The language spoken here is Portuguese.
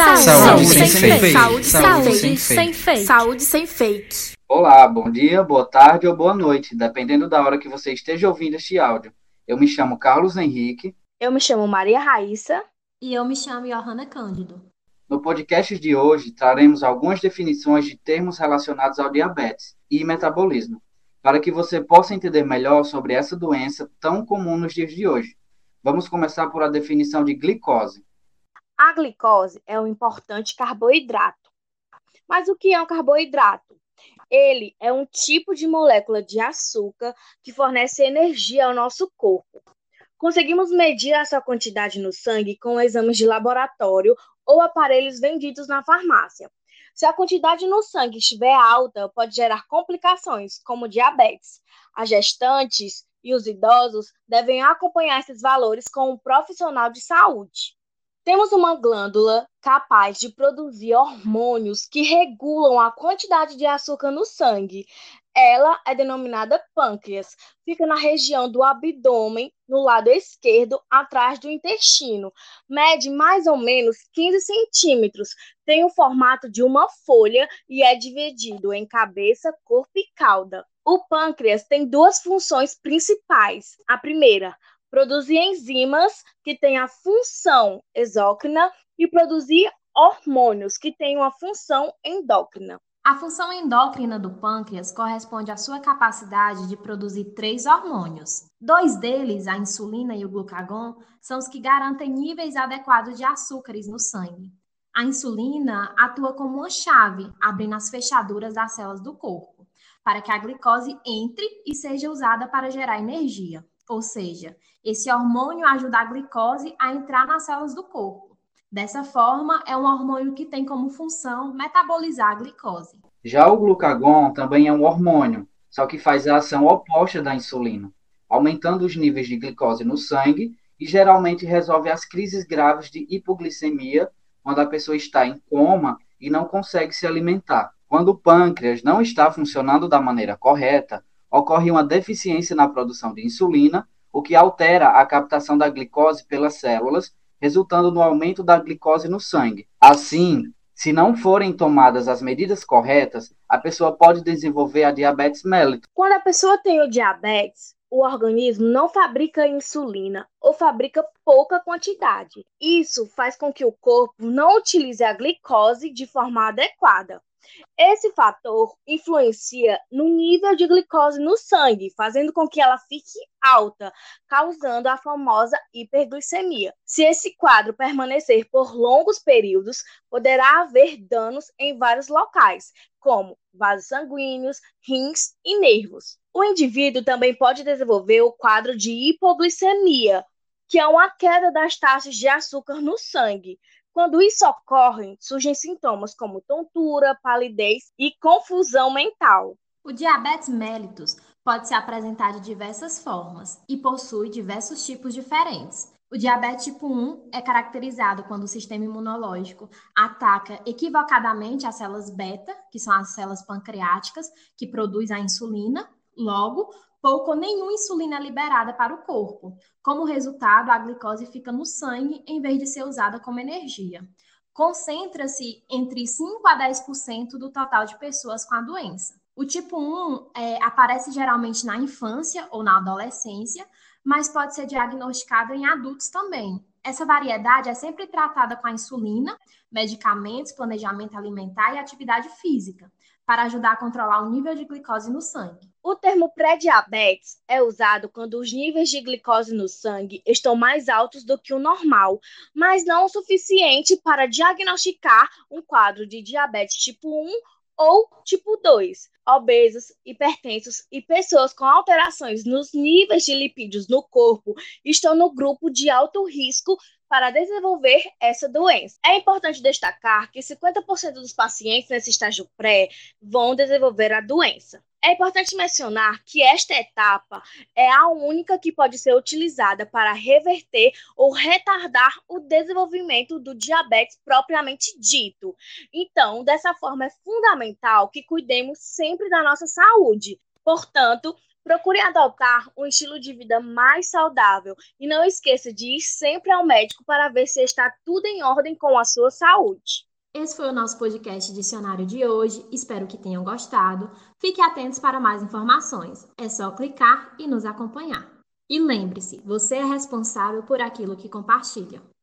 Saúde, saúde sem, sem fake. Saúde, saúde, sem, sem fake. Saúde sem fake. Olá, bom dia, boa tarde ou boa noite, dependendo da hora que você esteja ouvindo este áudio. Eu me chamo Carlos Henrique. Eu me chamo Maria Raíssa. E eu me chamo Johanna Cândido. No podcast de hoje, traremos algumas definições de termos relacionados ao diabetes e metabolismo, para que você possa entender melhor sobre essa doença tão comum nos dias de hoje. Vamos começar por a definição de glicose. A glicose é um importante carboidrato. Mas o que é um carboidrato? Ele é um tipo de molécula de açúcar que fornece energia ao nosso corpo. Conseguimos medir a sua quantidade no sangue com exames de laboratório ou aparelhos vendidos na farmácia. Se a quantidade no sangue estiver alta, pode gerar complicações, como diabetes. As gestantes e os idosos devem acompanhar esses valores com um profissional de saúde. Temos uma glândula capaz de produzir hormônios que regulam a quantidade de açúcar no sangue. Ela é denominada pâncreas. Fica na região do abdômen, no lado esquerdo, atrás do intestino. Mede mais ou menos 15 centímetros. Tem o formato de uma folha e é dividido em cabeça, corpo e cauda. O pâncreas tem duas funções principais. A primeira, produzir enzimas que têm a função exócrina e produzir hormônios que têm uma função endócrina. A função endócrina do pâncreas corresponde à sua capacidade de produzir três hormônios. Dois deles, a insulina e o glucagon, são os que garantem níveis adequados de açúcares no sangue. A insulina atua como uma chave, abrindo as fechaduras das células do corpo, para que a glicose entre e seja usada para gerar energia. Ou seja, esse hormônio ajuda a glicose a entrar nas células do corpo. Dessa forma, é um hormônio que tem como função metabolizar a glicose. Já o glucagon também é um hormônio, só que faz a ação oposta da insulina, aumentando os níveis de glicose no sangue e geralmente resolve as crises graves de hipoglicemia quando a pessoa está em coma e não consegue se alimentar. Quando o pâncreas não está funcionando da maneira correta, ocorre uma deficiência na produção de insulina, o que altera a captação da glicose pelas células, resultando no aumento da glicose no sangue. Assim, se não forem tomadas as medidas corretas, a pessoa pode desenvolver a diabetes mellitus. Quando a pessoa tem o diabetes, o organismo não fabrica insulina ou fabrica pouca quantidade. Isso faz com que o corpo não utilize a glicose de forma adequada. Esse fator influencia no nível de glicose no sangue, fazendo com que ela fique alta, causando a famosa hiperglicemia. Se esse quadro permanecer por longos períodos, poderá haver danos em vários locais, como vasos sanguíneos, rins e nervos. O indivíduo também pode desenvolver o quadro de hipoglicemia, que é uma queda das taxas de açúcar no sangue, quando isso ocorre, surgem sintomas como tontura, palidez e confusão mental. O diabetes mellitus pode se apresentar de diversas formas e possui diversos tipos diferentes. O diabetes tipo 1 é caracterizado quando o sistema imunológico ataca equivocadamente as células beta, que são as células pancreáticas que produzem a insulina. Logo, pouco ou nenhuma insulina é liberada para o corpo. Como resultado, a glicose fica no sangue em vez de ser usada como energia. Concentra-se entre 5 a 10% do total de pessoas com a doença. O tipo 1 é, aparece geralmente na infância ou na adolescência, mas pode ser diagnosticado em adultos também. Essa variedade é sempre tratada com a insulina, medicamentos, planejamento alimentar e atividade física para ajudar a controlar o nível de glicose no sangue. O termo pré-diabetes é usado quando os níveis de glicose no sangue estão mais altos do que o normal, mas não o suficiente para diagnosticar um quadro de diabetes tipo 1 ou tipo 2. Obesos, hipertensos e pessoas com alterações nos níveis de lipídios no corpo estão no grupo de alto risco para desenvolver essa doença. É importante destacar que 50% dos pacientes nesse estágio pré vão desenvolver a doença. É importante mencionar que esta etapa é a única que pode ser utilizada para reverter ou retardar o desenvolvimento do diabetes propriamente dito. Então, dessa forma, é fundamental que cuidemos sempre da nossa saúde. Portanto, Procure adotar um estilo de vida mais saudável e não esqueça de ir sempre ao médico para ver se está tudo em ordem com a sua saúde. Esse foi o nosso podcast dicionário de hoje. Espero que tenham gostado. Fique atentos para mais informações. É só clicar e nos acompanhar. E lembre-se, você é responsável por aquilo que compartilha.